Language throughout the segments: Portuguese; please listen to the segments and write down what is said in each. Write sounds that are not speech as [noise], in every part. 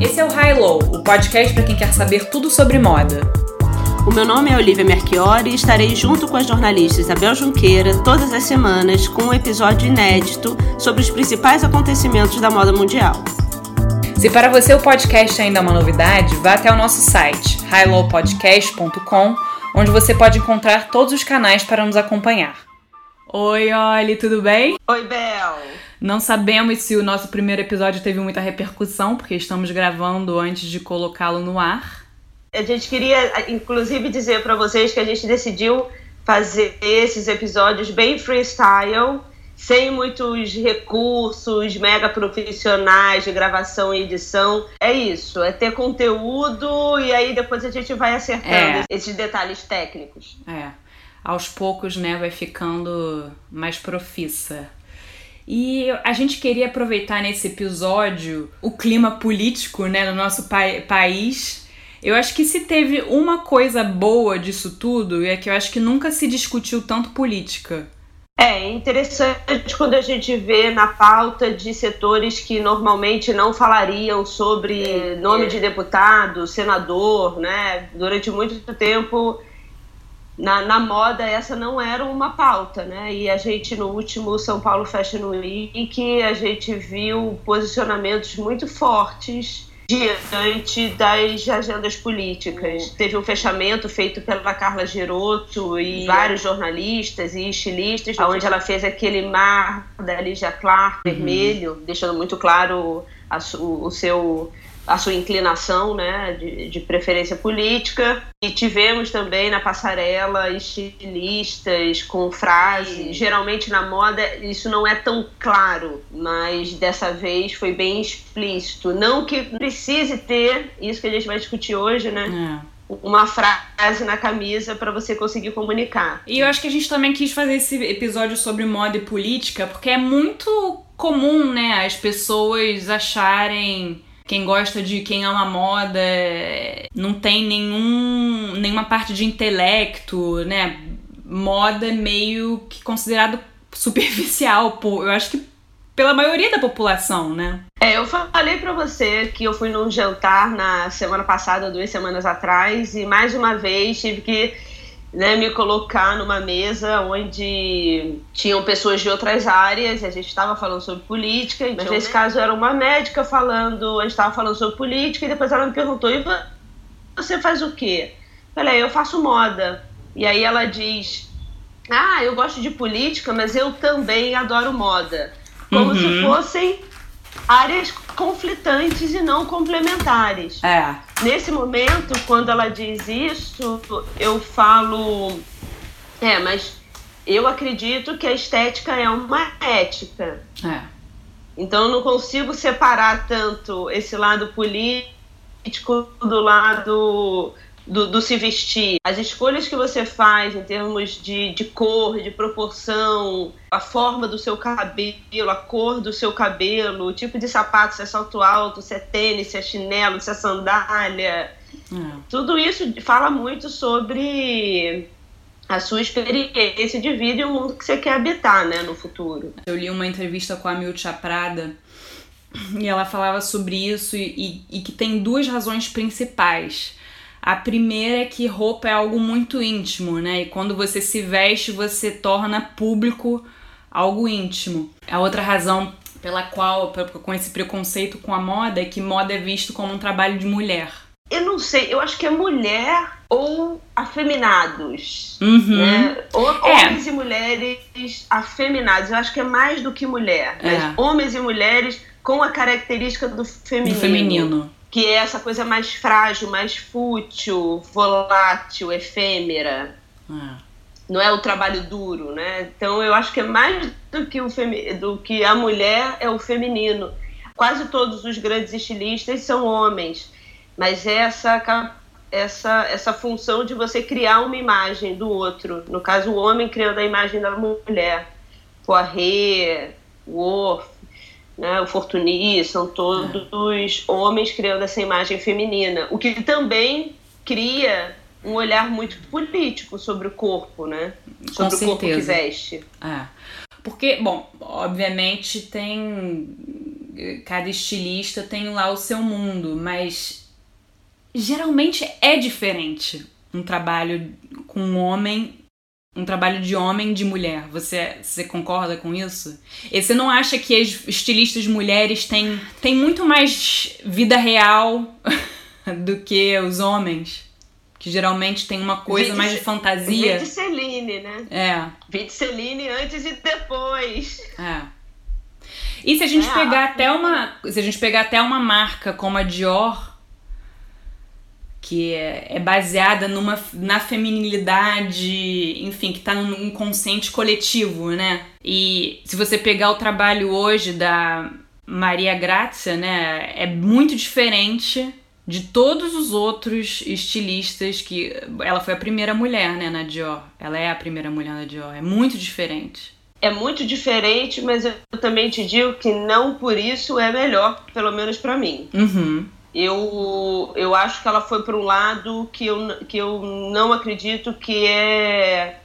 Esse é o High Low, o podcast para quem quer saber tudo sobre moda. O meu nome é Olivia Merchiori e estarei junto com a jornalista Isabel Junqueira todas as semanas com um episódio inédito sobre os principais acontecimentos da moda mundial. Se para você o podcast ainda é uma novidade, vá até o nosso site highlowpodcast.com, onde você pode encontrar todos os canais para nos acompanhar. Oi, Oli, tudo bem? Oi, Bel. Não sabemos se o nosso primeiro episódio teve muita repercussão, porque estamos gravando antes de colocá-lo no ar. A gente queria, inclusive, dizer para vocês que a gente decidiu fazer esses episódios bem freestyle, sem muitos recursos mega profissionais de gravação e edição. É isso, é ter conteúdo e aí depois a gente vai acertando é. esses detalhes técnicos. É aos poucos, né, vai ficando mais profissa. E a gente queria aproveitar nesse episódio o clima político, né, no nosso pa país. Eu acho que se teve uma coisa boa disso tudo, é que eu acho que nunca se discutiu tanto política. É interessante quando a gente vê na pauta de setores que normalmente não falariam sobre é, nome é. de deputado, senador, né? Durante muito tempo na, na moda essa não era uma pauta, né? E a gente no último São Paulo Fashion Week a gente viu posicionamentos muito fortes diante das agendas políticas. Teve um fechamento feito pela Carla Giroto e vários jornalistas e estilistas, onde ela fez aquele mar da Lígia Clark uhum. vermelho, deixando muito claro a, o, o seu a sua inclinação né, de, de, preferência política. E tivemos também na passarela estilistas com frases. Geralmente na moda isso não é tão claro, mas dessa vez foi bem explícito. Não que precise ter, isso que a gente vai discutir hoje, né? É uma frase na camisa para você conseguir comunicar. E eu acho que a gente também quis fazer esse episódio sobre moda e política, porque é muito comum, né, as pessoas acharem quem gosta de quem ama moda não tem nenhum nenhuma parte de intelecto, né? Moda é meio que considerado superficial, pô. Eu acho que pela maioria da população, né? É, eu falei para você que eu fui num jantar na semana passada, duas semanas atrás, e mais uma vez tive que né, me colocar numa mesa onde tinham pessoas de outras áreas, e a gente estava falando sobre política, mas então, nesse caso era uma médica falando, a gente estava falando sobre política, e depois ela me perguntou, e você faz o quê? Eu falei, eu faço moda. E aí ela diz, ah, eu gosto de política, mas eu também adoro moda. Como uhum. se fossem áreas conflitantes e não complementares. É. Nesse momento, quando ela diz isso, eu falo. É, mas eu acredito que a estética é uma ética. É. Então eu não consigo separar tanto esse lado político do lado do, do, se vestir. As escolhas que você faz em termos de, de cor, de proporção, a forma do seu cabelo, a cor do seu cabelo, o tipo de sapato, se é salto alto, se é tênis, se é chinelo, se é sandália. É. Tudo isso fala muito sobre a sua experiência de vida e o mundo que você quer habitar né, no futuro. Eu li uma entrevista com a Miltia Prada e ela falava sobre isso e, e, e que tem duas razões principais a primeira é que roupa é algo muito íntimo, né? E quando você se veste, você torna público algo íntimo. A outra razão pela qual, com esse preconceito com a moda, é que moda é visto como um trabalho de mulher. Eu não sei, eu acho que é mulher ou afeminados. Uhum. Né? Ou, é. Homens e mulheres afeminados. Eu acho que é mais do que mulher. É. homens e mulheres com a característica do feminino. Do feminino que é essa coisa mais frágil, mais fútil, volátil, efêmera. É. Não é o trabalho duro, né? Então eu acho que é mais do que, o do que a mulher é o feminino. Quase todos os grandes estilistas são homens, mas é essa essa essa função de você criar uma imagem do outro. No caso, o homem criando a imagem da mulher. Poiré, Worth, né, o Fortuny, são todos é. homens criando essa imagem feminina, o que também cria um olhar muito político sobre o corpo, né? Sobre Com o corpo que veste. É. Porque, bom, obviamente tem cada estilista tem lá o seu mundo, mas geralmente é diferente um trabalho com um homem, um trabalho de homem de mulher. Você, você concorda com isso? E você não acha que as estilistas mulheres têm, têm muito mais vida real [laughs] do que os homens? Que geralmente tem uma coisa mais de fantasia. Vide Celine, né? É. Vide Celine antes e depois. É. E se a gente é, pegar até uma. Se a gente pegar até uma marca como a Dior, que é, é baseada numa, na feminilidade, enfim, que tá no inconsciente coletivo, né? E se você pegar o trabalho hoje da Maria Grazia, né, é muito diferente de todos os outros estilistas que ela foi a primeira mulher, né, na Dior. Ela é a primeira mulher na Dior. É muito diferente. É muito diferente, mas eu também te digo que não por isso é melhor, pelo menos para mim. Uhum. Eu, eu acho que ela foi para um lado que eu, que eu não acredito que é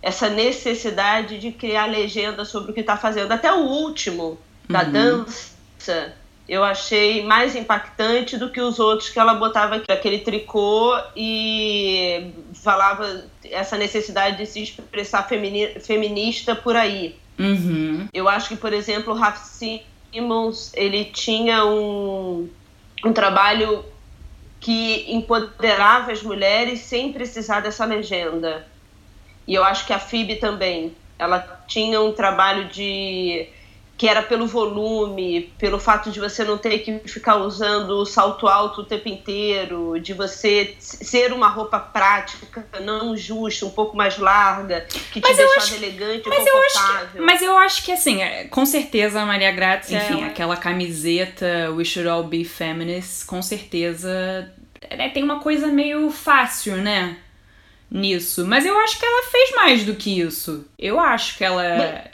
essa necessidade de criar legenda sobre o que está fazendo. Até o último, da uhum. dança, eu achei mais impactante do que os outros que ela botava aquele tricô e falava essa necessidade de se expressar femini feminista por aí. Uhum. Eu acho que, por exemplo, o Raf Simmons, ele tinha um, um trabalho que empoderava as mulheres sem precisar dessa legenda. E eu acho que a Phoebe também. Ela tinha um trabalho de que era pelo volume, pelo fato de você não ter que ficar usando o salto alto o tempo inteiro, de você ser uma roupa prática, não justa, um pouco mais larga, que te deixava acho, elegante e confortável. Eu que, mas eu acho que, assim, é, com certeza a Maria Grazia, enfim, aquela camiseta We Should All Be Feminists, com certeza é, tem uma coisa meio fácil, né? Nisso. Mas eu acho que ela fez mais do que isso. Eu acho que ela...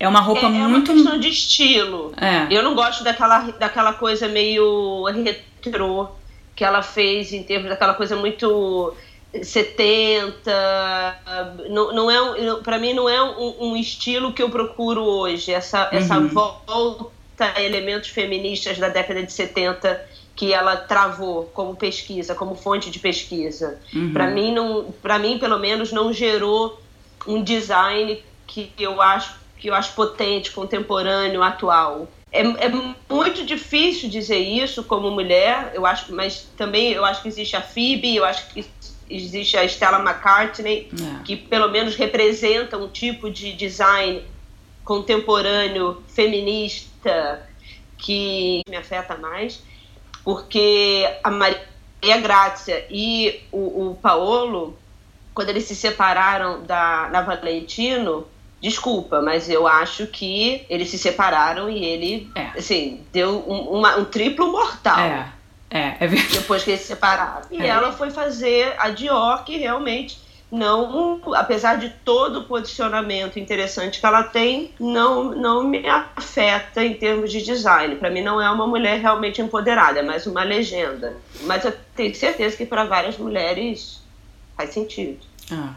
É uma roupa é, muito. É uma questão de estilo. É. Eu não gosto daquela, daquela coisa meio retrô que ela fez em termos daquela coisa muito 70. Não, não é para mim não é um, um, estilo que eu procuro hoje. Essa, uhum. essa volta a elementos feministas da década de 70 que ela travou como pesquisa, como fonte de pesquisa. Uhum. Para mim não, para mim pelo menos não gerou um design que eu acho que eu acho potente, contemporâneo, atual. É, é, muito difícil dizer isso como mulher, eu acho, mas também eu acho que existe a Phoebe, eu acho que existe a Stella McCartney, é. que pelo menos representa um tipo de design contemporâneo, feminista, que me afeta mais, porque a Maria Grazia e o, o Paolo, quando eles se separaram da, da Valentino, Desculpa, mas eu acho que eles se separaram e ele, é. assim, deu um, uma, um triplo mortal. É, é, é verdade. [laughs] Depois que eles se separaram. E é. ela foi fazer a Dior, que realmente não, apesar de todo o posicionamento interessante que ela tem, não, não me afeta em termos de design. Para mim, não é uma mulher realmente empoderada, é mais uma legenda. Mas eu tenho certeza que para várias mulheres faz sentido. Ah.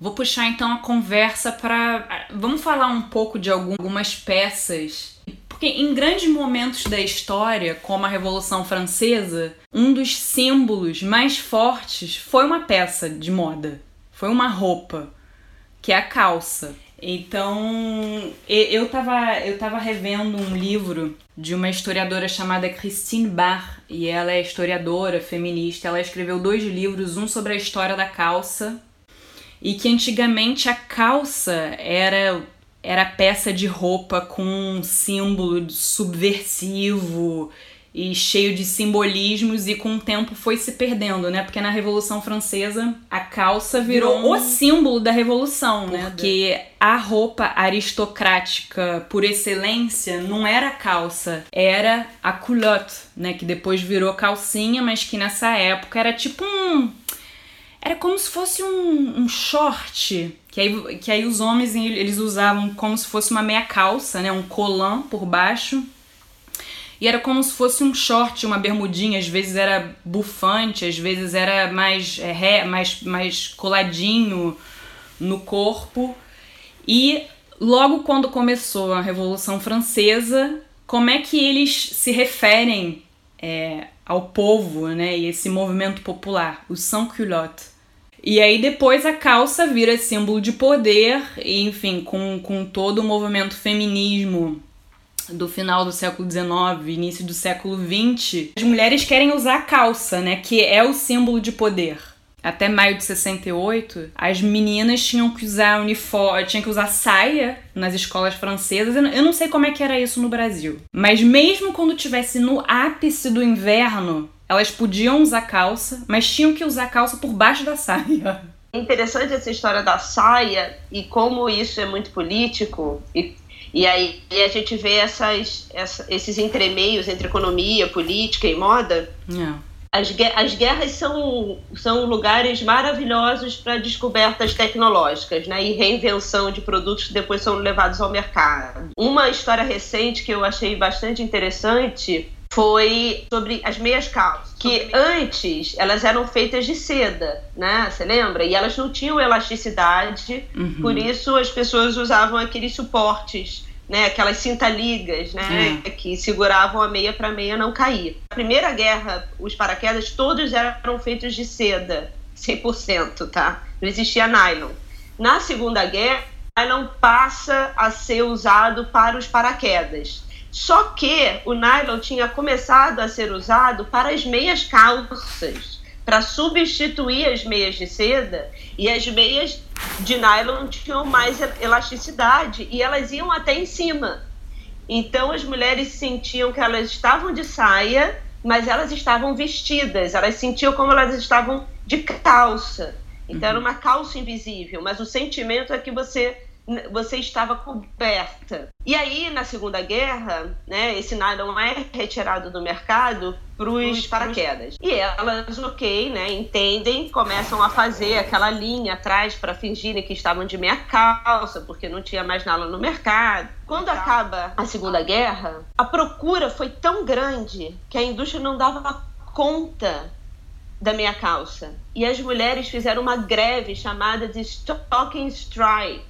Vou puxar então a conversa para. Vamos falar um pouco de algumas peças. Porque em grandes momentos da história, como a Revolução Francesa, um dos símbolos mais fortes foi uma peça de moda. Foi uma roupa, que é a calça. Então, eu estava eu tava revendo um livro de uma historiadora chamada Christine Barr, e ela é historiadora, feminista. Ela escreveu dois livros, um sobre a história da calça e que antigamente a calça era era peça de roupa com um símbolo subversivo e cheio de simbolismos e com o tempo foi se perdendo, né? Porque na Revolução Francesa a calça virou Virou. o símbolo da revolução, né? Porque a roupa aristocrática por excelência não era calça, era a culotte, né? Que depois virou calcinha, mas que nessa época era tipo um era como se fosse um, um short, que aí, que aí os homens eles usavam como se fosse uma meia calça, né? Um colã por baixo. E era como se fosse um short, uma bermudinha, às vezes era bufante, às vezes era mais, é, ré, mais, mais coladinho no corpo. E logo quando começou a Revolução Francesa, como é que eles se referem é, ao povo, né, e esse movimento popular, o sans-culotte. E aí depois a calça vira símbolo de poder, e, enfim, com, com todo o movimento feminismo do final do século XIX, início do século XX, as mulheres querem usar a calça, né, que é o símbolo de poder até maio de 68, as meninas tinham que usar uniforme, tinham que usar saia nas escolas francesas. Eu não sei como é que era isso no Brasil. Mas mesmo quando tivesse no ápice do inverno, elas podiam usar calça, mas tinham que usar calça por baixo da saia. É interessante essa história da saia e como isso é muito político e e aí a gente vê essas, essa, esses entremeios entre economia, política e moda. Yeah. É. As, as guerras são, são lugares maravilhosos para descobertas tecnológicas né, e reinvenção de produtos que depois são levados ao mercado. Uma história recente que eu achei bastante interessante foi sobre as meias calças, que antes elas eram feitas de seda, né? Você lembra? E elas não tinham elasticidade, uhum. por isso as pessoas usavam aqueles suportes né, aquelas cinta-ligas, né, é. que seguravam a meia para a meia não cair. Na Primeira Guerra, os paraquedas todos eram feitos de seda, 100%, tá? Não existia nylon. Na Segunda Guerra, o nylon passa a ser usado para os paraquedas. Só que o nylon tinha começado a ser usado para as meias calças para substituir as meias de seda e as meias de nylon tinham mais elasticidade e elas iam até em cima. Então as mulheres sentiam que elas estavam de saia, mas elas estavam vestidas, elas sentiam como elas estavam de calça. Então uhum. era uma calça invisível, mas o sentimento é que você você estava coberta. E aí, na Segunda Guerra, né, esse nylon é retirado do mercado para os paraquedas. E elas, ok, né, entendem, começam a fazer aquela linha atrás para fingirem que estavam de meia calça, porque não tinha mais nada no mercado. Quando acaba a Segunda Guerra, a procura foi tão grande que a indústria não dava conta da meia calça. E as mulheres fizeram uma greve chamada de Stocking Strike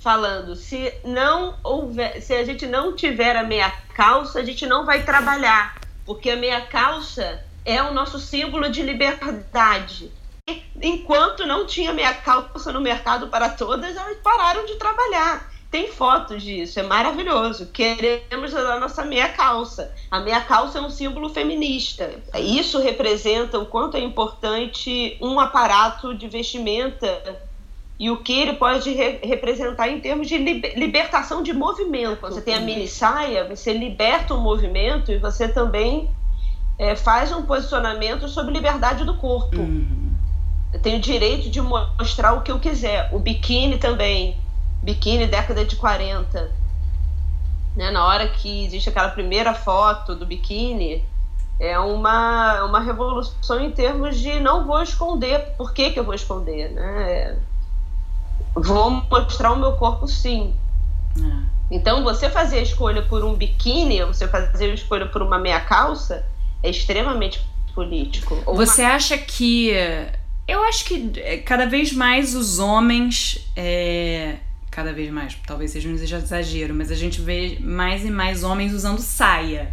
falando se não houver, se a gente não tiver a meia calça, a gente não vai trabalhar, porque a meia calça é o nosso símbolo de liberdade. E, enquanto não tinha meia calça no mercado para todas, elas pararam de trabalhar. Tem fotos disso, é maravilhoso. Queremos a nossa meia calça. A meia calça é um símbolo feminista. Isso representa o quanto é importante um aparato de vestimenta e o que ele pode re representar em termos de libertação de movimento. Você tem a mini saia, você liberta o movimento e você também é, faz um posicionamento sobre liberdade do corpo. Uhum. Eu tenho direito de mostrar o que eu quiser. O biquíni também. Biquíni, década de 40. Né? Na hora que existe aquela primeira foto do biquíni, é uma, uma revolução em termos de não vou esconder. Por que, que eu vou esconder? Né? É, vou mostrar o meu corpo sim. É. Então, você fazer a escolha por um biquíni, você fazer a escolha por uma meia calça, é extremamente político. você uma... acha que. Eu acho que é, cada vez mais os homens. É... Cada vez mais, talvez seja um exagero, mas a gente vê mais e mais homens usando saia.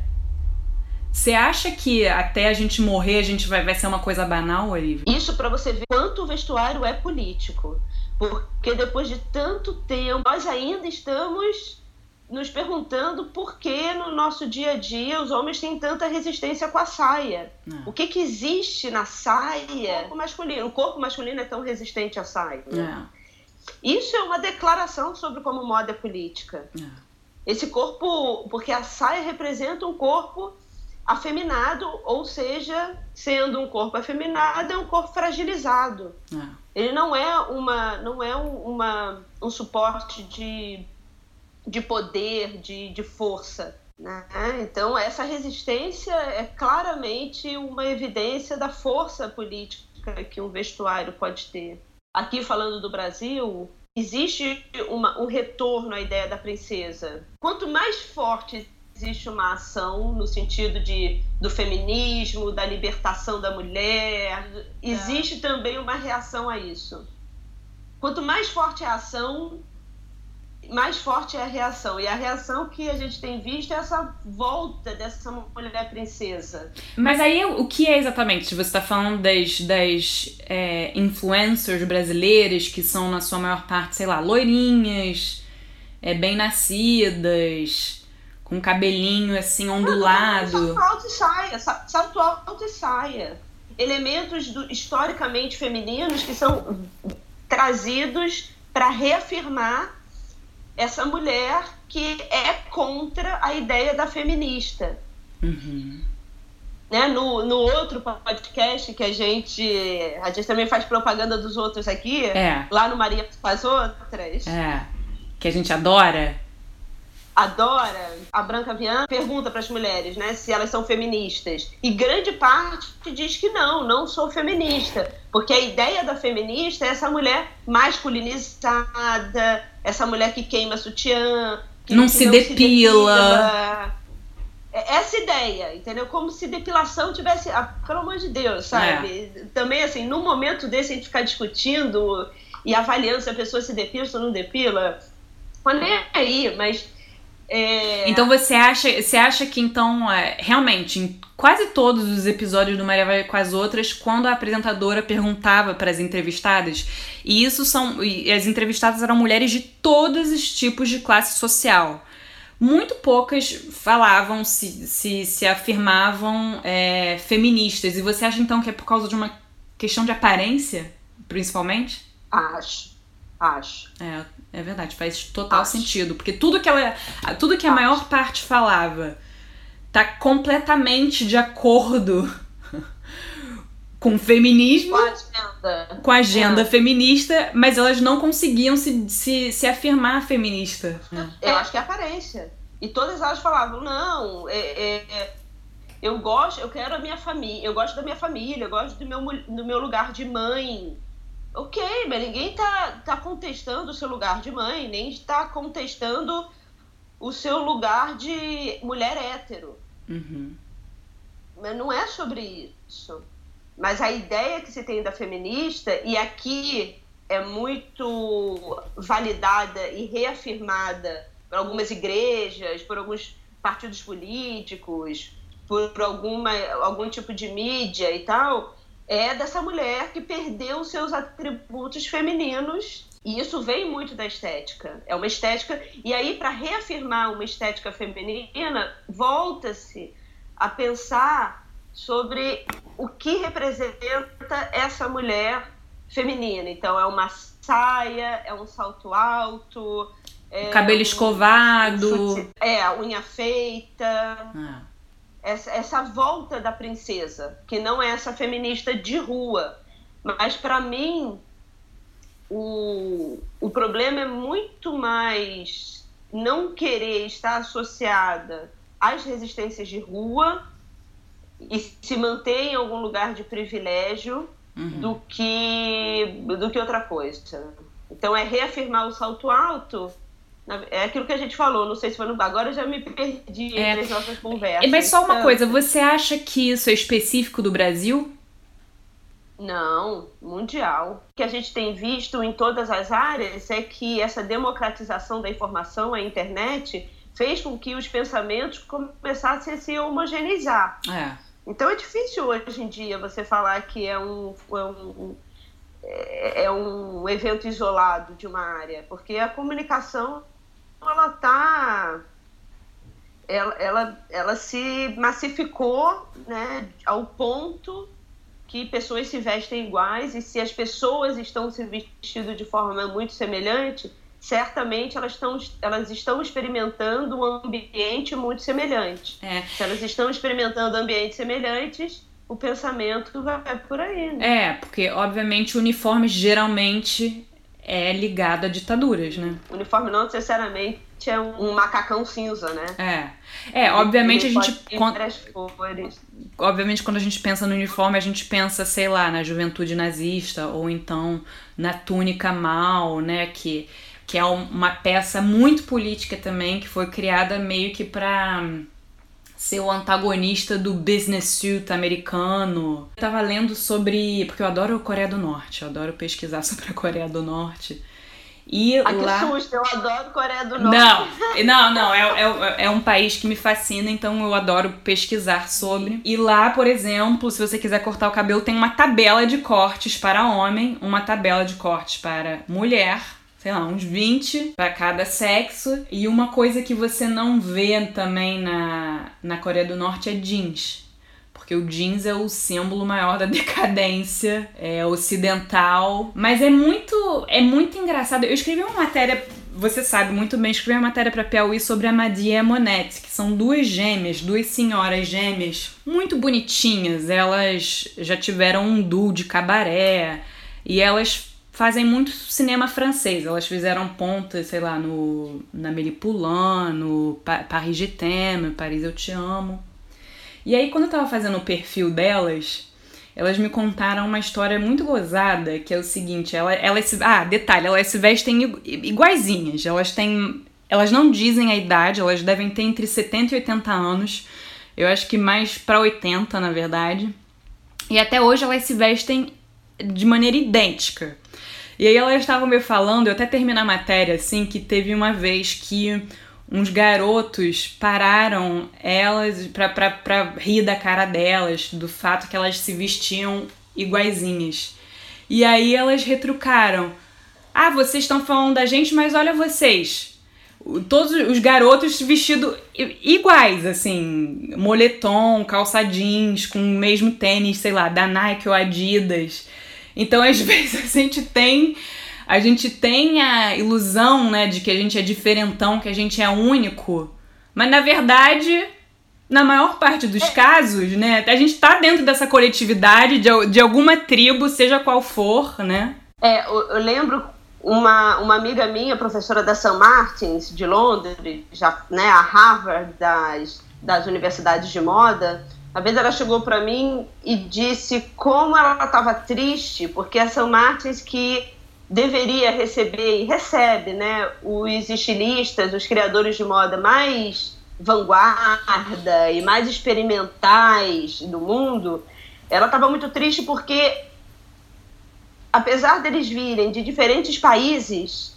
Você acha que até a gente morrer a gente vai, vai ser uma coisa banal, Olivia? Isso para você ver quanto o vestuário é político. Porque depois de tanto tempo, nós ainda estamos nos perguntando por que no nosso dia a dia os homens têm tanta resistência com a saia. É. O que, que existe na saia? O corpo masculino. O corpo masculino é tão resistente à saia. É. Isso é uma declaração sobre como moda é política. É. Esse corpo, porque a saia representa um corpo afeminado, ou seja, sendo um corpo afeminado, é um corpo fragilizado. É. Ele não é uma, não é uma, um suporte de, de poder, de, de força. Né? Então, essa resistência é claramente uma evidência da força política que um vestuário pode ter. Aqui, falando do Brasil, existe uma, um retorno à ideia da princesa. Quanto mais forte existe uma ação no sentido de, do feminismo, da libertação da mulher. Existe é. também uma reação a isso. Quanto mais forte a ação, mais forte é a reação. E a reação que a gente tem visto é essa volta dessa mulher princesa. Mas aí o que é exatamente? Você está falando das, das é, influencers brasileiras que são, na sua maior parte, sei lá, loirinhas, é, bem nascidas, com cabelinho assim ondulado. salto alto e saia, salto alto e saia. Elementos do, historicamente femininos que são trazidos para reafirmar essa mulher que é contra a ideia da feminista. Uhum. Né? No, no outro podcast que a gente. A gente também faz propaganda dos outros aqui, é. lá no Maria com as Outras. É. Que a gente adora adora, a Branca Viana pergunta para as mulheres, né, se elas são feministas. E grande parte diz que não, não sou feminista, porque a ideia da feminista é essa mulher masculinizada, essa mulher que queima sutiã, que não, que se, não depila. se depila. É essa ideia, entendeu? Como se depilação tivesse, ah, pelo amor de Deus, sabe? É. Também assim, num momento desse a gente ficar discutindo e avaliando se a pessoa se depila ou não depila, mas nem aí, mas é... Então você acha, você acha que então, é, realmente, em quase todos os episódios do Maria Vai com as outras, quando a apresentadora perguntava para as entrevistadas, e isso são. E as entrevistadas eram mulheres de todos os tipos de classe social. Muito poucas falavam, se, se, se afirmavam é, feministas. E você acha então que é por causa de uma questão de aparência, principalmente? Acho. Acho. É, é verdade, faz total Acho. sentido. Porque tudo que ela. Tudo que a Acho. maior parte falava tá completamente de acordo [laughs] com o feminismo. Com a agenda. Com a agenda é. feminista, mas elas não conseguiam se, se, se afirmar feminista. Eu acho que é aparência. E todas elas falavam, não, é, é, é, eu gosto, eu quero a minha família, eu gosto da minha família, eu gosto do meu, do meu lugar de mãe, Ok, mas ninguém tá, tá contestando o seu lugar de mãe, nem está contestando o seu lugar de mulher hétero. Uhum. Mas não é sobre isso. Mas a ideia que se tem da feminista, e aqui é muito validada e reafirmada por algumas igrejas, por alguns partidos políticos, por alguma, algum tipo de mídia e tal, é dessa mulher que perdeu seus atributos femininos. E isso vem muito da estética. É uma estética. E aí, para reafirmar uma estética feminina, volta-se a pensar sobre o que representa essa mulher feminina. Então, é uma saia, é um salto alto. É cabelo um, escovado. É, a unha feita. Ah essa, essa volta da princesa, que não é essa feminista de rua. Mas para mim, o, o problema é muito mais não querer estar associada às resistências de rua e se manter em algum lugar de privilégio uhum. do que do que outra coisa. Então é reafirmar o salto alto é aquilo que a gente falou, não sei se foi no. Agora eu já me perdi é. entre as nossas conversas. Mas só uma coisa, você acha que isso é específico do Brasil? Não, mundial. O que a gente tem visto em todas as áreas é que essa democratização da informação, a internet, fez com que os pensamentos começassem a se homogeneizar. É. Então é difícil hoje em dia você falar que é um, é um, é um evento isolado de uma área, porque a comunicação ela tá ela, ela, ela se massificou né, ao ponto que pessoas se vestem iguais e se as pessoas estão se vestindo de forma muito semelhante, certamente elas estão, elas estão experimentando um ambiente muito semelhante. É. Se elas estão experimentando ambientes semelhantes, o pensamento vai por aí. Né? É, porque obviamente o uniforme geralmente é ligado a ditaduras, né? O uniforme não necessariamente é um, um macacão cinza, né? É. É, obviamente a gente. cores. Obviamente, quando a gente pensa no uniforme, a gente pensa, sei lá, na juventude nazista, ou então na túnica mal, né? Que, que é uma peça muito política também, que foi criada meio que pra ser o antagonista do business suit americano. Eu tava lendo sobre. Porque eu adoro a Coreia do Norte, eu adoro pesquisar [laughs] sobre a Coreia do Norte. E ah, lá... que susto, eu adoro Coreia do Norte. Não, não, não, é, é, é um país que me fascina, então eu adoro pesquisar sobre. E lá, por exemplo, se você quiser cortar o cabelo, tem uma tabela de cortes para homem, uma tabela de cortes para mulher, sei lá, uns 20 para cada sexo. E uma coisa que você não vê também na, na Coreia do Norte é jeans porque o jeans é o símbolo maior da [laughs] decadência é, ocidental. Mas é muito, é muito engraçado. Eu escrevi uma matéria, você sabe muito bem, escrevi uma matéria para Piauí sobre a Madia a Monette, que são duas gêmeas, duas senhoras gêmeas, muito bonitinhas. Elas já tiveram um duo de cabaré e elas fazem muito cinema francês. Elas fizeram pontas, sei lá, no na Poulain, no Paris Je t'aime, Paris Eu Te Amo. E aí, quando eu tava fazendo o perfil delas, elas me contaram uma história muito gozada, que é o seguinte, ela, elas se, ah, detalhe, elas se vestem iguaizinhas, elas têm, elas não dizem a idade, elas devem ter entre 70 e 80 anos, eu acho que mais para 80, na verdade, e até hoje elas se vestem de maneira idêntica. E aí elas estavam me falando, eu até terminei a matéria, assim, que teve uma vez que uns garotos pararam elas pra, pra, pra rir da cara delas, do fato que elas se vestiam iguaizinhas. E aí elas retrucaram: Ah, vocês estão falando da gente, mas olha vocês. Todos os garotos vestidos iguais, assim, moletom, calça jeans, com o mesmo tênis, sei lá, da Nike ou Adidas. Então, às [laughs] vezes, a gente tem a gente tem a ilusão, né, de que a gente é diferentão, que a gente é único, mas na verdade, na maior parte dos é. casos, né, a gente tá dentro dessa coletividade de, de alguma tribo, seja qual for, né? É, eu, eu lembro uma, uma amiga minha, professora da St. Martins, de Londres, já, né, a Harvard das, das universidades de moda, uma vez ela chegou para mim e disse como ela estava triste, porque a St. Martins que deveria receber e recebe, né, os estilistas, os criadores de moda mais vanguarda e mais experimentais do mundo, ela estava muito triste porque, apesar deles virem de diferentes países,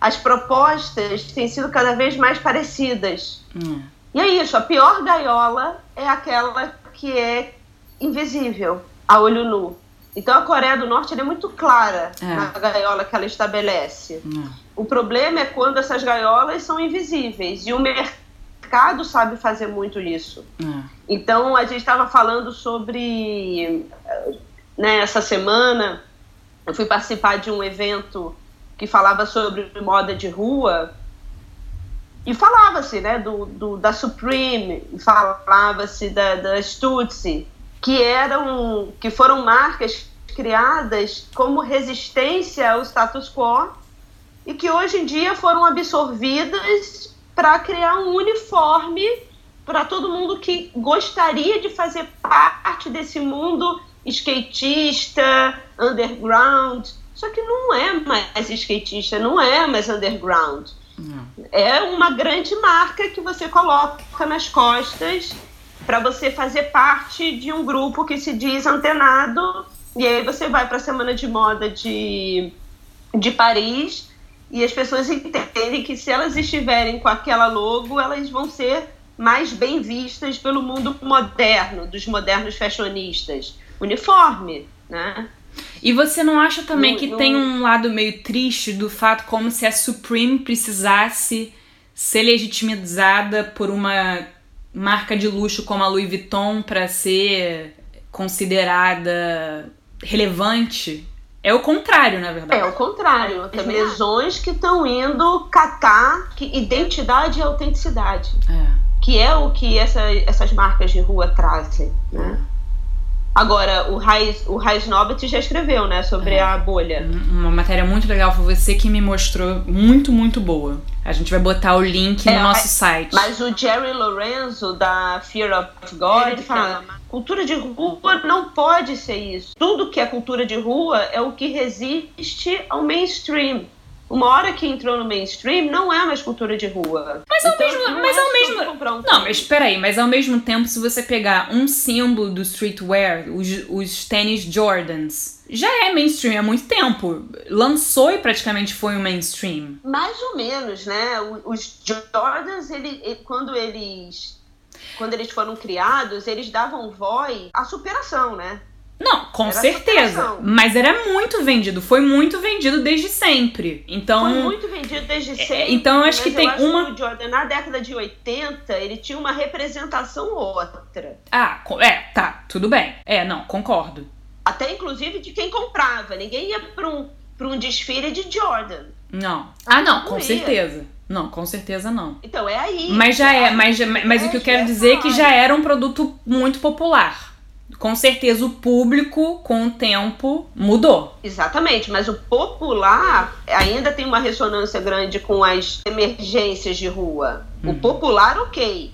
as propostas têm sido cada vez mais parecidas. Hum. E é isso, a pior gaiola é aquela que é invisível a olho nu. Então a Coreia do Norte é muito clara é. na gaiola que ela estabelece. É. O problema é quando essas gaiolas são invisíveis e o mercado sabe fazer muito isso. É. Então a gente estava falando sobre né, essa semana eu fui participar de um evento que falava sobre moda de rua e falava-se né, do, do, da Supreme, falava-se da, da Stutzy, que eram que foram marcas criadas como resistência ao status quo e que hoje em dia foram absorvidas para criar um uniforme para todo mundo que gostaria de fazer parte desse mundo skatista, underground. Só que não é mais skatista, não é mais underground. É uma grande marca que você coloca nas costas para você fazer parte de um grupo que se diz antenado. E aí você vai para a Semana de Moda de, de Paris e as pessoas entendem que se elas estiverem com aquela logo, elas vão ser mais bem vistas pelo mundo moderno, dos modernos fashionistas. Uniforme, né? E você não acha também no, que no... tem um lado meio triste do fato como se a Supreme precisasse ser legitimizada por uma marca de luxo como a Louis Vuitton para ser considerada relevante é o contrário, na verdade. É o contrário. Tem mesões que estão indo catar que identidade e autenticidade. É. Que é o que essa, essas marcas de rua trazem, né? Agora, o Raiz, o Raiz Nobit já escreveu, né, sobre é. a bolha. Uma matéria muito legal, foi você que me mostrou, muito, muito boa. A gente vai botar o link é, no nosso mas, site. Mas o Jerry Lorenzo, da Fear of God, ele fala: cultura de rua não pode ser isso. Tudo que é cultura de rua é o que resiste ao mainstream. Uma hora que entrou no mainstream, não é mais cultura de rua. Mas ao então, mesmo, não mas é ao mesmo, um não, mas espera aí, mas ao mesmo tempo, se você pegar um símbolo do streetwear, os, os tênis Jordans, já é mainstream há muito tempo. Lançou e praticamente foi um mainstream. Mais ou menos, né? Os Jordans, ele, quando eles quando eles foram criados, eles davam voz à superação, né? Não, com era certeza. Mas era muito vendido. Foi muito vendido desde sempre. Então. Foi muito vendido desde é, sempre. É, então eu acho que tem acho uma. Que o Jordan, na década de 80, ele tinha uma representação outra. Ah, é, tá, tudo bem. É, não, concordo. Até inclusive de quem comprava. Ninguém ia pra um, pra um desfile de Jordan. Não. Ah, não, não com ia. certeza. Não, com certeza não. Então é aí. Mas já é, mas, mas o que eu quero dizer é que já era um produto muito popular com certeza o público, com o tempo, mudou. Exatamente, mas o popular ainda tem uma ressonância grande com as emergências de rua. Uhum. O popular, ok.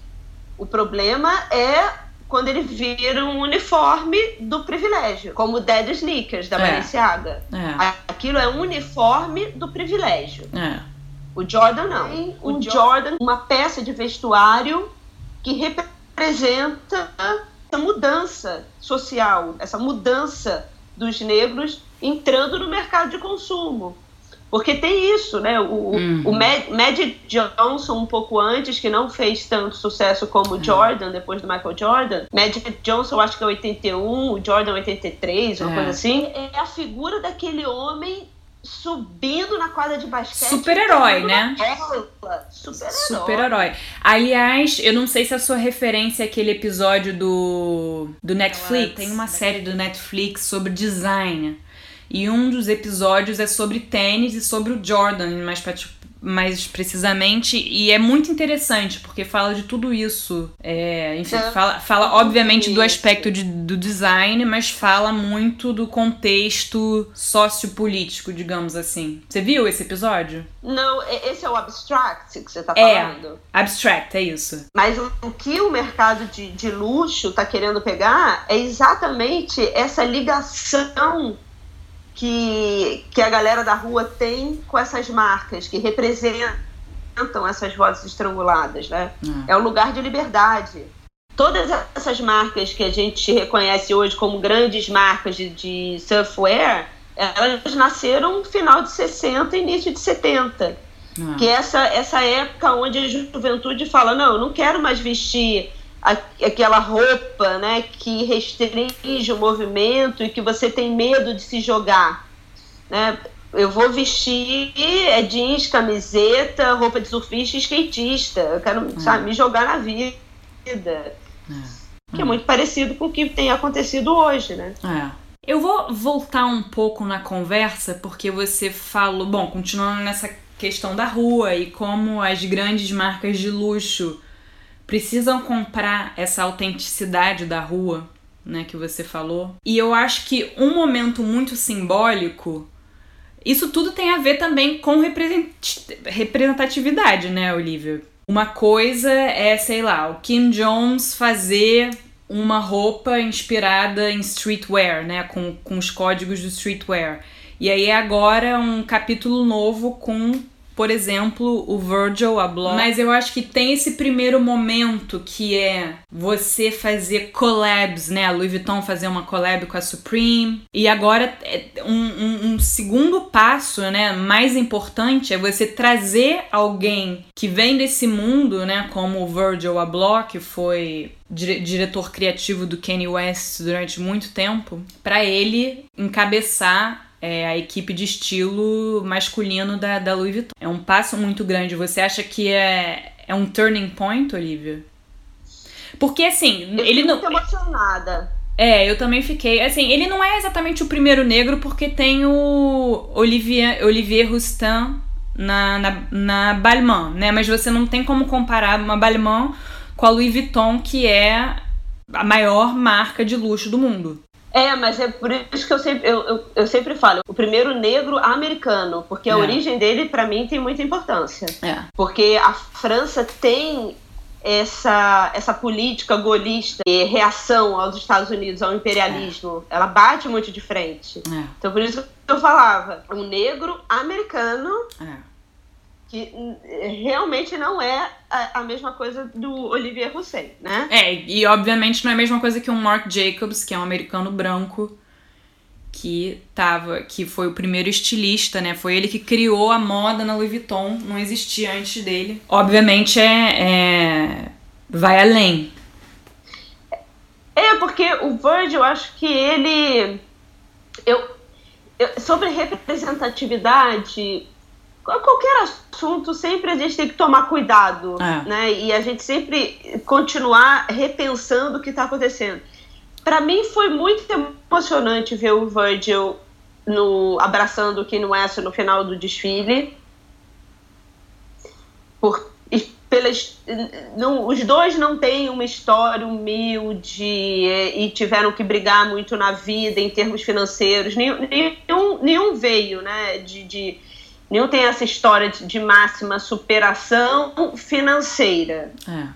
O problema é quando ele vira um uniforme do privilégio, como o Dead Sneakers da é. Balenciaga. É. Aquilo é um uniforme do privilégio. É. O Jordan não. O Jordan, uma peça de vestuário que representa essa mudança social, essa mudança dos negros entrando no mercado de consumo. Porque tem isso, né? O, uhum. o Magic Johnson, um pouco antes, que não fez tanto sucesso como o uhum. Jordan, depois do Michael Jordan. Magic Johnson, acho que é 81, o Jordan 83, uma é. coisa assim. É a figura daquele homem subindo na quadra de basquete. Super-herói, né? Super-herói. Super-herói. Aliás, eu não sei se a sua referência é aquele episódio do, do Netflix. Tem uma série do Netflix sobre design. E um dos episódios é sobre tênis e sobre o Jordan, mais mais precisamente, e é muito interessante, porque fala de tudo isso. É, enfim, é. fala, fala obviamente do aspecto de, do design, mas fala muito do contexto sociopolítico, digamos assim. Você viu esse episódio? Não, esse é o abstract que você tá é, falando. É, abstract, é isso. Mas o, o que o mercado de, de luxo tá querendo pegar é exatamente essa ligação que, que a galera da rua tem com essas marcas que representam essas vozes estranguladas, né? É, é um lugar de liberdade. Todas essas marcas que a gente reconhece hoje como grandes marcas de, de surfwear, elas nasceram no final de 60 início de 70. Ah. Que é essa, essa época onde a juventude fala, não, eu não quero mais vestir aquela roupa né, que restringe o movimento e que você tem medo de se jogar. Né? Eu vou vestir é jeans, camiseta, roupa de surfista e skatista. Eu quero é. sabe, me jogar na vida. É. Que é muito parecido com o que tem acontecido hoje, né? É. Eu vou voltar um pouco na conversa, porque você falou, bom, continuando nessa questão da rua e como as grandes marcas de luxo precisam comprar essa autenticidade da rua, né, que você falou. E eu acho que um momento muito simbólico, isso tudo tem a ver também com representatividade, né, Olivia? Uma coisa é, sei lá, o Kim Jones fazer uma roupa inspirada em streetwear, né, com, com os códigos do streetwear. E aí agora um capítulo novo com por exemplo, o Virgil Abloh. Mas eu acho que tem esse primeiro momento que é você fazer collabs, né? A Louis Vuitton fazer uma collab com a Supreme. E agora, é um, um, um segundo passo, né? Mais importante é você trazer alguém que vem desse mundo, né? Como o Virgil Abloh, que foi diretor criativo do Kanye West durante muito tempo, para ele encabeçar é, a equipe de estilo masculino da, da Louis Vuitton. É um passo muito grande. Você acha que é, é um turning point, Olivia? Porque assim, eu ele não. Muito emocionada. É, eu também fiquei. Assim, ele não é exatamente o primeiro negro, porque tem o Olivier, Olivier Roustin na, na, na Balmain, né? Mas você não tem como comparar uma Balmain com a Louis Vuitton, que é a maior marca de luxo do mundo. É, mas é por isso que eu sempre, eu, eu, eu sempre falo, o primeiro negro americano, porque a é. origem dele, para mim, tem muita importância. É. Porque a França tem essa, essa política golista e reação aos Estados Unidos, ao imperialismo, é. ela bate muito de frente. É. Então, por isso que eu falava, um negro americano é. Que realmente não é a, a, mesma coisa do Olivier Hussein, né? É, e obviamente não é a mesma coisa que um Mark Jacobs, que é um americano branco, que tava, que foi o primeiro estilista, né? Foi ele que criou a moda na Louis Vuitton, não existia antes dele. Obviamente é, é vai além. É porque o Virgil, eu acho que ele eu, eu sobre representatividade qualquer assunto sempre a gente tem que tomar cuidado, é. né? E a gente sempre continuar repensando o que está acontecendo para mim foi muito emocionante ver o Virgil no, abraçando o Kanye West no final do desfile. Por, pelas, não, os dois não têm uma história humilde e, e, tiveram que brigar muito na vida em termos financeiros. Nenhum, nenhum, nenhum veio, né? De, de, nenhum tem essa história de, de máxima superação financeira. É.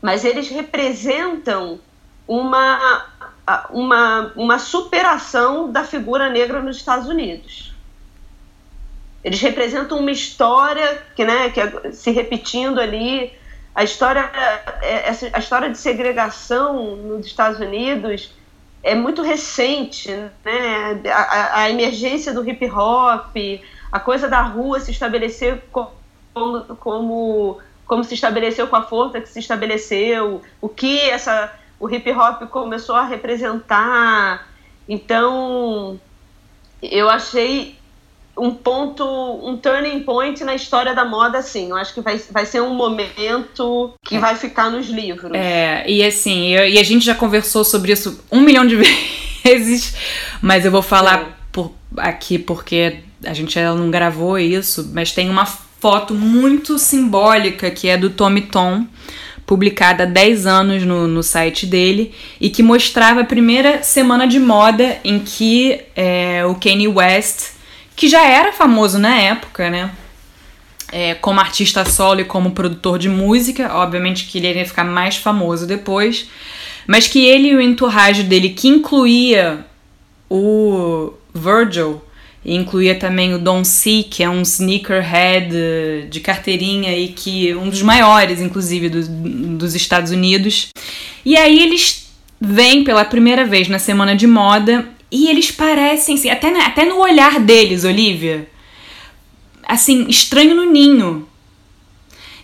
Mas eles representam uma, uma, uma superação da figura negra nos Estados Unidos. Eles representam uma história que, né, que é se repetindo ali, a história, é, a história de segregação nos Estados Unidos é muito recente, né? A, a emergência do hip hop, a coisa da rua se estabelecer como, como, como se estabeleceu com a força que se estabeleceu, o que essa o hip hop começou a representar. Então, eu achei um ponto, um turning point na história da moda, assim. Eu acho que vai, vai ser um momento que é. vai ficar nos livros. É, e assim, eu, e a gente já conversou sobre isso um milhão de [laughs] vezes, mas eu vou falar é. por, aqui porque a gente não gravou isso, mas tem uma foto muito simbólica que é do Tommy Tom publicada há 10 anos no, no site dele e que mostrava a primeira semana de moda em que é, o Kanye West, que já era famoso na época, né? É, como artista solo e como produtor de música, obviamente que ele iria ficar mais famoso depois, mas que ele e o entourage dele, que incluía o Virgil, e incluía também o Don C, que é um sneakerhead de carteirinha e que um dos maiores, inclusive, do, dos Estados Unidos. E aí eles vêm pela primeira vez na semana de moda e eles parecem, assim, até, até no olhar deles, Olivia, assim, estranho no ninho.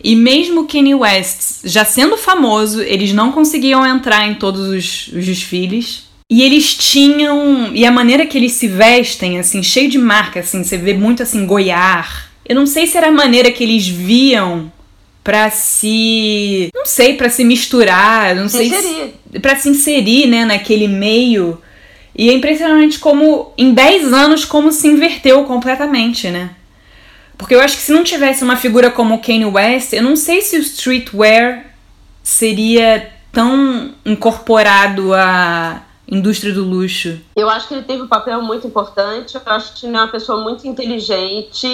E mesmo Kanye West já sendo famoso, eles não conseguiam entrar em todos os, os desfiles. E eles tinham. E a maneira que eles se vestem, assim, cheio de marca, assim, você vê muito assim, goiar. Eu não sei se era a maneira que eles viam para se. Não sei, para se misturar, não sei. Inserir. Se, pra se inserir, né, naquele meio. E é impressionante como, em 10 anos, como se inverteu completamente, né? Porque eu acho que se não tivesse uma figura como Kanye West, eu não sei se o streetwear seria tão incorporado a indústria do luxo? Eu acho que ele teve um papel muito importante. Eu acho que ele é uma pessoa muito inteligente.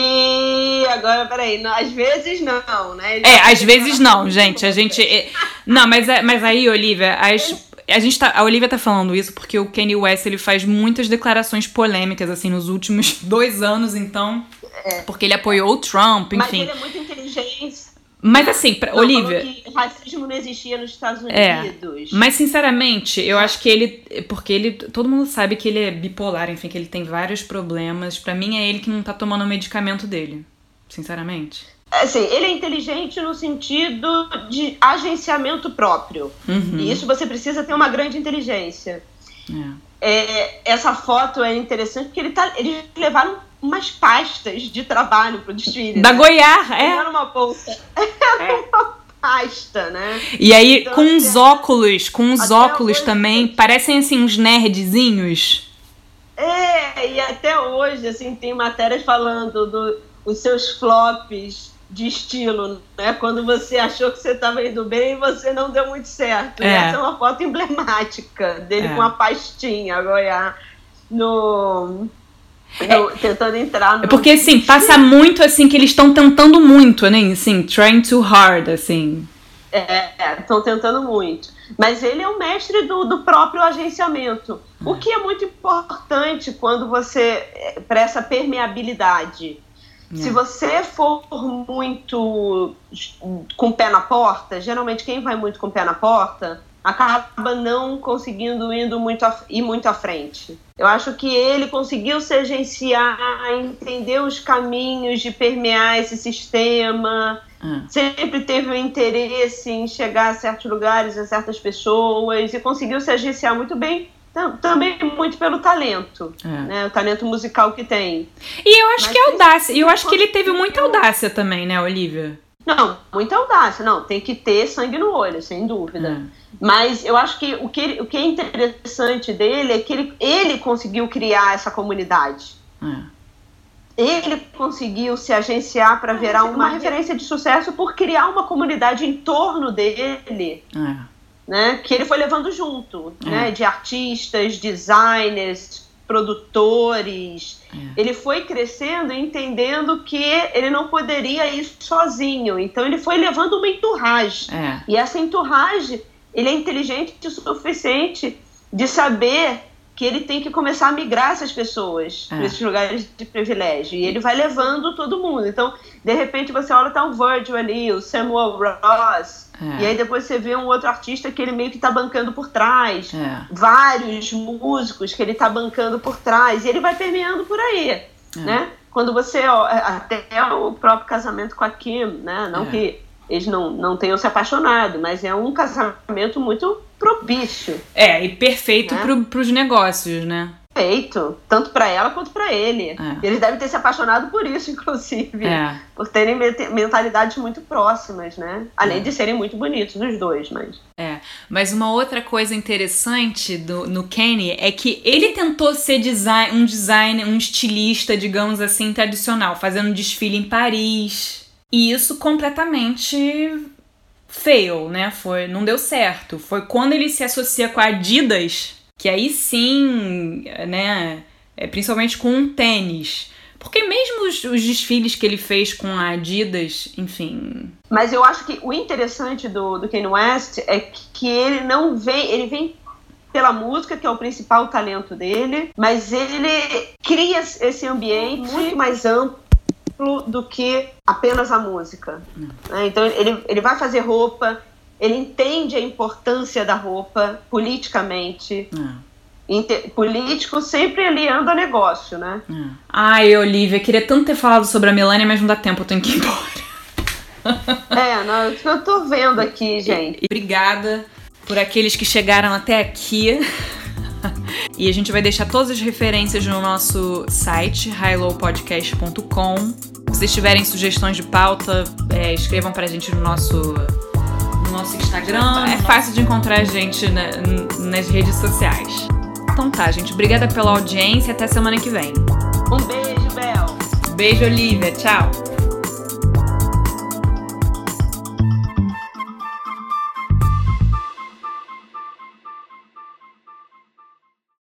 Agora, peraí, não, às vezes não, né? Ele é, às vezes não, gente. A gente. É, não, mas, é, mas aí, Olivia, as, a gente tá, a Olivia tá falando isso porque o Kanye West ele faz muitas declarações polêmicas assim nos últimos [laughs] dois anos, então, é. porque ele apoiou o Trump, enfim. Mas ele é muito inteligente. Mas assim, pra, não, Olivia. Racismo não existia nos Estados é, Unidos. É, mas sinceramente, eu acho que ele. Porque ele. Todo mundo sabe que ele é bipolar, enfim, que ele tem vários problemas. Para mim é ele que não tá tomando o medicamento dele. Sinceramente. Assim, ele é inteligente no sentido de agenciamento próprio. Uhum. E isso você precisa ter uma grande inteligência. É. É, essa foto é interessante porque ele tá, eles levaram umas pastas de trabalho pro desfile. Da né? Goiás, é. Era uma bolsa. Era é. [laughs] uma pasta, né? E aí, então, com uns assim, óculos, com uns óculos também, parecem assim uns nerdzinhos. É, e até hoje, assim, tem matérias falando dos do, seus flops de estilo, né? Quando você achou que você estava indo bem, você não deu muito certo. É. Essa é uma foto emblemática dele é. com a pastinha, Goiás, no é, tentando entrar no... É porque, assim, passa [laughs] muito, assim, que eles estão tentando muito, né? Assim, trying too hard, assim. estão é, tentando muito. Mas ele é o mestre do, do próprio agenciamento, o que é muito importante quando você. É, para essa permeabilidade. É. Se você for muito com o pé na porta, geralmente quem vai muito com o pé na porta acaba não conseguindo indo muito a, ir muito à frente. Eu acho que ele conseguiu se agenciar, entender os caminhos de permear esse sistema, hum. sempre teve um interesse em chegar a certos lugares, a certas pessoas, e conseguiu se agenciar muito bem também muito pelo talento, é. né? O talento musical que tem. E eu acho Mas que é audácia. E eu acho que ele teve muita audácia também, né, Olivia? Não, muita audácia. Não, tem que ter sangue no olho, sem dúvida. É. Mas eu acho que o que, ele, o que é interessante dele é que ele, ele conseguiu criar essa comunidade. É. Ele conseguiu se agenciar para virar uma referência de sucesso por criar uma comunidade em torno dele. É né, que ele foi levando junto, é. né, de artistas, designers, produtores. É. Ele foi crescendo e entendendo que ele não poderia ir sozinho. Então ele foi levando uma enturragem. É. E essa enturragem, ele é inteligente o suficiente de saber que ele tem que começar a migrar essas pessoas é. para esses lugares de privilégio. E ele vai levando todo mundo. Então, de repente, você olha, tá o Virgil ali, o Samuel Ross. É. E aí depois você vê um outro artista que ele meio que tá bancando por trás. É. Vários músicos que ele tá bancando por trás. E ele vai permeando por aí, é. né? Quando você... Ó, até o próprio casamento com a Kim, né? Não é. que eles não, não tenham se apaixonado, mas é um casamento muito propício. É, e perfeito né? para os negócios, né? Perfeito, tanto para ela quanto para ele. É. Eles devem ter se apaixonado por isso, [laughs] inclusive, é. por terem mentalidades muito próximas, né? Além é. de serem muito bonitos os dois, mas. É, mas uma outra coisa interessante do, no Kenny é que ele tentou ser design, um designer, um estilista, digamos assim, tradicional, fazendo desfile em Paris. E isso completamente fail, né? Foi, não deu certo. Foi quando ele se associa com a Adidas, que aí sim, né, é, principalmente com um tênis. Porque mesmo os, os, desfiles que ele fez com a Adidas, enfim. Mas eu acho que o interessante do, do Kanye West é que, que ele não vem, ele vem pela música, que é o principal talento dele, mas ele cria esse ambiente muito mais amplo do que apenas a música. Né? Então ele, ele vai fazer roupa, ele entende a importância da roupa politicamente. Inter, político sempre aliando a negócio, né? Ai, Olivia, queria tanto ter falado sobre a Melania, mas não dá tempo, eu tenho que ir embora. [laughs] é, não, eu tô vendo aqui, gente. E, obrigada por aqueles que chegaram até aqui. [laughs] e a gente vai deixar todas as referências no nosso site, highlowpodcast.com. Se vocês tiverem sugestões de pauta, é, escrevam pra gente no nosso, no nosso Instagram. É fácil de encontrar a gente na, nas redes sociais. Então tá, gente. Obrigada pela audiência. Até semana que vem. Um beijo, Bel. Beijo, Olivia. Tchau.